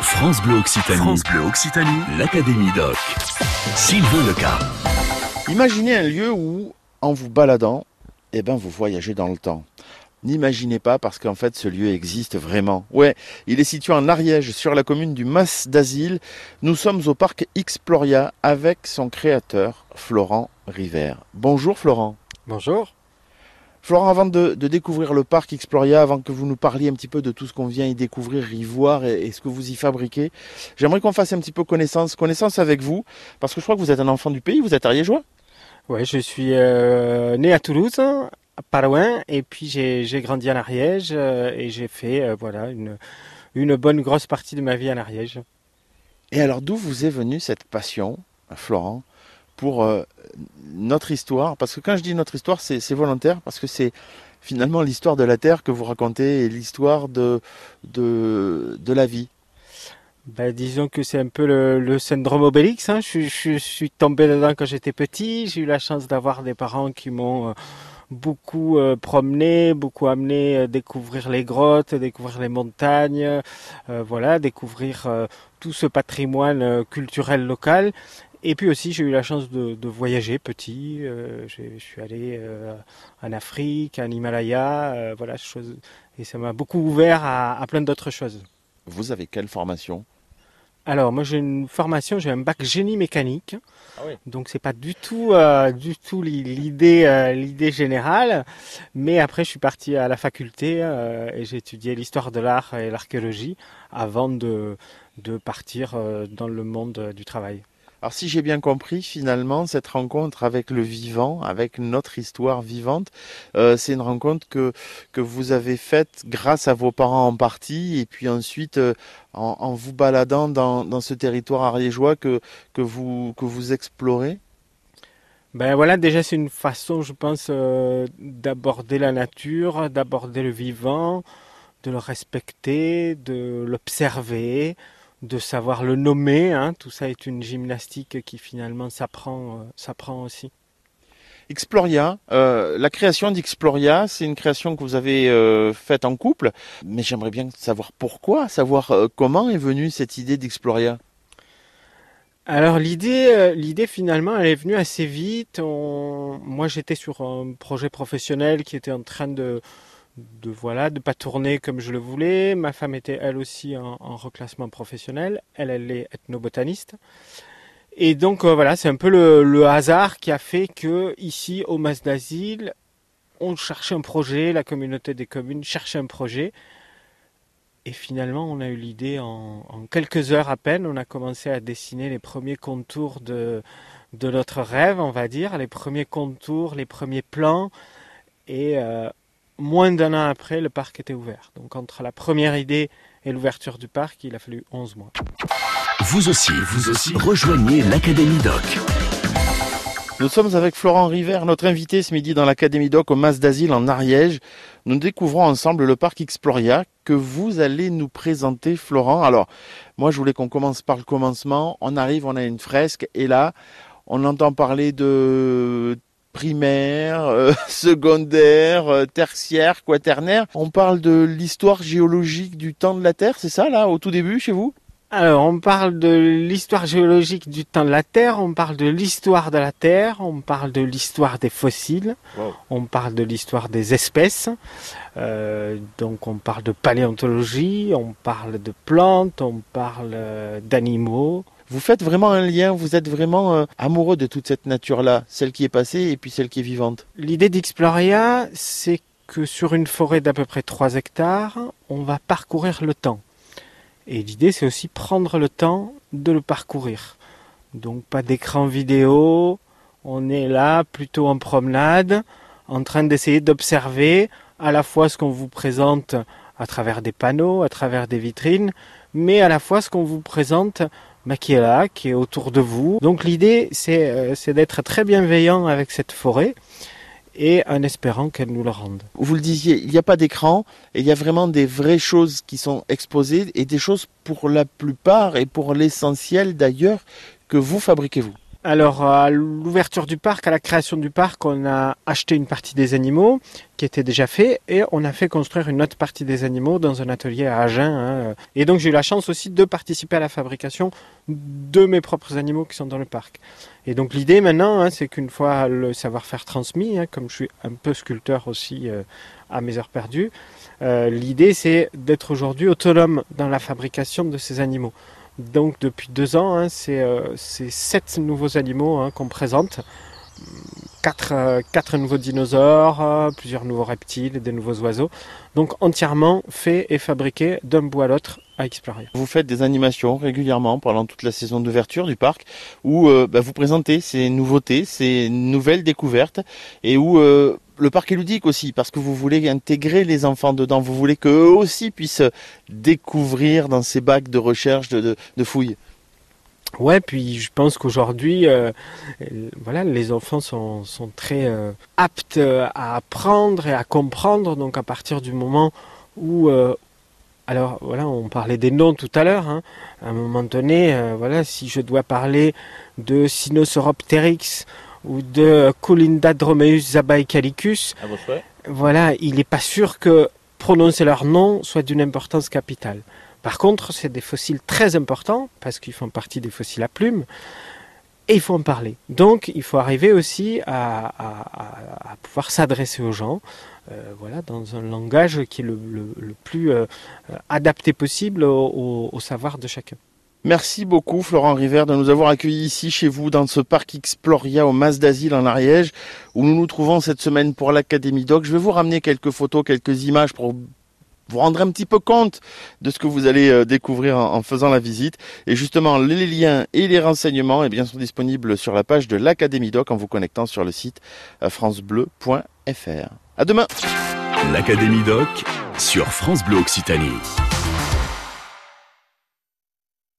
France Bleu Occitanie. France Bleu Occitanie. L'Académie Doc. Sylvain Leca. Imaginez un lieu où, en vous baladant, eh ben, vous voyagez dans le temps. N'imaginez pas parce qu'en fait ce lieu existe vraiment. Ouais, il est situé en Ariège sur la commune du Mas d'Asile. Nous sommes au parc Exploria avec son créateur Florent River. Bonjour Florent. Bonjour. Florent, avant de, découvrir le parc Exploria, avant que vous nous parliez un petit peu de tout ce qu'on vient y découvrir, y voir et, ce que vous y fabriquez, j'aimerais qu'on fasse un petit peu connaissance, connaissance avec vous, parce que je crois que vous êtes un enfant du pays, vous êtes ariégeois Oui, je suis euh, né à Toulouse, pas loin, et puis j'ai grandi en Ariège euh, et j'ai fait euh, voilà une, une bonne grosse partie de ma vie en Ariège. Et alors d'où vous est venue cette passion, Florent, pour euh, notre histoire Parce que quand je dis notre histoire, c'est volontaire, parce que c'est finalement l'histoire de la Terre que vous racontez et l'histoire de, de, de la vie. Ben, disons que c'est un peu le, syndrome Obélix. Hein. Je, suis tombé dedans quand j'étais petit. J'ai eu la chance d'avoir des parents qui m'ont beaucoup euh, promené, beaucoup amené euh, découvrir les grottes, découvrir les montagnes, euh, voilà, découvrir tout ce patrimoine culturel local. Et puis aussi, j'ai eu la chance de, voyager petit. je suis allé en Afrique, en Himalaya, voilà, chose, et ça m'a beaucoup ouvert à, à plein d'autres choses. Vous avez quelle formation? Alors moi j'ai une formation, j'ai un bac génie mécanique, ah donc c'est pas du tout euh, du tout l'idée euh, l'idée générale, mais après je suis parti à la faculté euh, et j'ai étudié l'histoire de l'art et l'archéologie avant de de partir dans le monde du travail. Alors si j'ai bien compris, finalement, cette rencontre avec le vivant, avec notre histoire vivante, euh, c'est une rencontre que, que vous avez faite grâce à vos parents en partie, et puis ensuite euh, en, vous baladant dans, dans ce territoire ariégeois que, que, vous, que vous explorez? Ben voilà, déjà c'est une façon, je pense, euh, d'aborder la nature, d'aborder le vivant, de le respecter, de l'observer, de savoir le nommer. Hein. Tout ça est une gymnastique qui finalement s'apprend, euh, s'apprend aussi. Exploria, euh, la création d'Exploria, c'est une création que vous avez euh, faite en couple, mais j'aimerais bien savoir pourquoi, savoir comment est venue cette idée d'Exploria. Alors l'idée, l'idée finalement, elle est venue assez vite. Moi, j'étais sur un projet professionnel qui était en train de, de voilà de pas tourner comme je le voulais. Ma femme était elle aussi en, reclassement professionnel. Elle, elle est ethnobotaniste. Et donc euh, voilà, c'est un peu le, hasard qui a fait que ici au Mas d'Asile, on cherchait un projet, la communauté des communes cherchait un projet. Et finalement, on a eu l'idée en, quelques heures à peine. On a commencé à dessiner les premiers contours de, de notre rêve, on va dire, les premiers contours, les premiers plans. Et euh, moins d'un an après, le parc était ouvert. Donc entre la première idée et l'ouverture du parc, il a fallu 11 mois. Vous aussi, vous aussi, rejoignez l'Académie Doc. Nous sommes avec Florent River, notre invité ce midi dans l'Académie Doc au Mas d'Asile en Ariège. Nous découvrons ensemble le parc Exploria que vous allez nous présenter, Florent. Alors, moi, je voulais qu'on commence par le commencement. On arrive, on a une fresque et là, on entend parler de primaire, euh, secondaire, euh, tertiaire, quaternaire. On parle de l'histoire géologique du temps de la Terre, c'est ça là, au tout début chez vous? Alors, on parle de l'histoire géologique du temps de la Terre, on parle de l'histoire de la Terre, on parle de l'histoire des fossiles, on parle de l'histoire des espèces, euh, donc on parle de paléontologie, on parle de plantes, on parle d'animaux, vous faites vraiment un lien, vous êtes vraiment euh, amoureux de toute cette nature-là, celle qui est passée et puis celle qui est vivante. L'idée d'Exploria, c'est que sur une forêt d'à peu près 3 hectares, on va parcourir le temps. Et l'idée, c'est aussi prendre le temps de le parcourir. Donc pas d'écran vidéo, on est là plutôt en promenade, en train d'essayer d'observer à la fois ce qu'on vous présente à travers des panneaux, à travers des vitrines, mais à la fois ce qu'on vous présente qui est là, qui est autour de vous. Donc l'idée, euh, c'est d'être très bienveillant avec cette forêt et en espérant qu'elle nous le rende. Vous le disiez, il n'y a pas d'écran et il y a vraiment des vraies choses qui sont exposées et des choses pour la plupart et pour l'essentiel d'ailleurs que vous fabriquez vous. Alors, à l'ouverture du parc, à la création du parc, on a acheté une partie des animaux qui était déjà fait et on a fait construire une autre partie des animaux dans un atelier à Agen. Hein. Et donc, j'ai eu la chance aussi de participer à la fabrication de mes propres animaux qui sont dans le parc. Et donc, l'idée maintenant, hein, c'est qu'une fois le savoir-faire transmis, hein, comme je suis un peu sculpteur aussi euh, à mes heures perdues, euh, l'idée c'est d'être aujourd'hui autonome dans la fabrication de ces animaux. Donc depuis deux ans, hein, euh, c'est sept nouveaux animaux hein, qu'on présente. Quatre, euh, quatre, nouveaux dinosaures, euh, plusieurs nouveaux reptiles, des nouveaux oiseaux. Donc entièrement faits et fabriqués d'un bout à l'autre à Exploria. Vous faites des animations régulièrement pendant toute la saison d'ouverture du parc où bah, vous présentez ces nouveautés, ces nouvelles découvertes et où le parc est ludique aussi parce que vous voulez intégrer les enfants dedans, vous voulez qu'eux aussi puissent découvrir dans ces bacs de recherche, de, fouilles. Ouais, puis je pense qu'aujourd'hui, euh, voilà, les enfants sont, très euh, aptes à apprendre et à comprendre. Donc à partir du moment où, euh, alors voilà, on parlait des noms tout à l'heure. Hein, à un moment donné, voilà, si je dois parler de Sinosauropteryx ou de Colindadromeus zabaecalicus, voilà, il n'est pas sûr que prononcer leur nom soit d'une importance capitale. Par contre, c'est des fossiles très importants parce qu'ils font partie des fossiles à plumes et il faut en parler. Donc, il faut arriver aussi à, pouvoir s'adresser aux gens, euh, voilà, dans un langage qui est le, plus euh, adapté possible au savoir de chacun. Merci beaucoup Florent River de nous avoir accueillis ici chez vous dans ce parc Exploria au Mas d'Asile en Ariège où nous nous trouvons cette semaine pour l'Académie Doc. Je vais vous ramener quelques photos, quelques images pour vous rendre un petit peu compte de ce que vous allez euh, découvrir en, faisant la visite. Et justement, les liens et les renseignements eh bien, sont disponibles sur la page de l'Académie Doc en vous connectant sur le site euh, francebleu.fr. À demain L'Académie Doc sur France Bleu Occitanie.